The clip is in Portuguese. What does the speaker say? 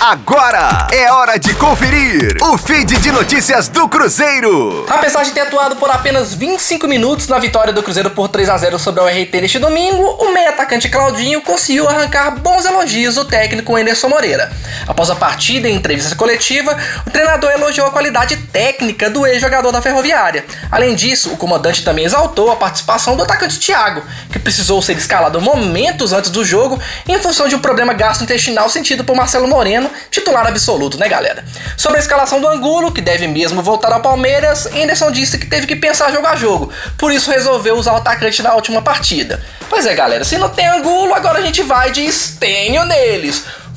Agora é hora de conferir o feed de notícias do Cruzeiro. Apesar de ter atuado por apenas 25 minutos na vitória do Cruzeiro por 3 a 0 sobre o RT neste domingo, o meio atacante Claudinho conseguiu arrancar bons elogios do técnico Anderson Moreira. Após a partida em entrevista coletiva, o treinador elogiou a qualidade técnica do ex-jogador da Ferroviária. Além disso, o comandante também exaltou a participação do atacante Thiago, que precisou ser escalado momentos antes do jogo em função de um problema gastrointestinal sentido por Marcelo Moreno titular absoluto, né, galera? Sobre a escalação do Angulo, que deve mesmo voltar ao Palmeiras, Anderson disse que teve que pensar jogo a jogo, por isso resolveu usar o atacante na última partida. Pois é, galera, se não tem Angulo, agora a gente vai de estenho neles.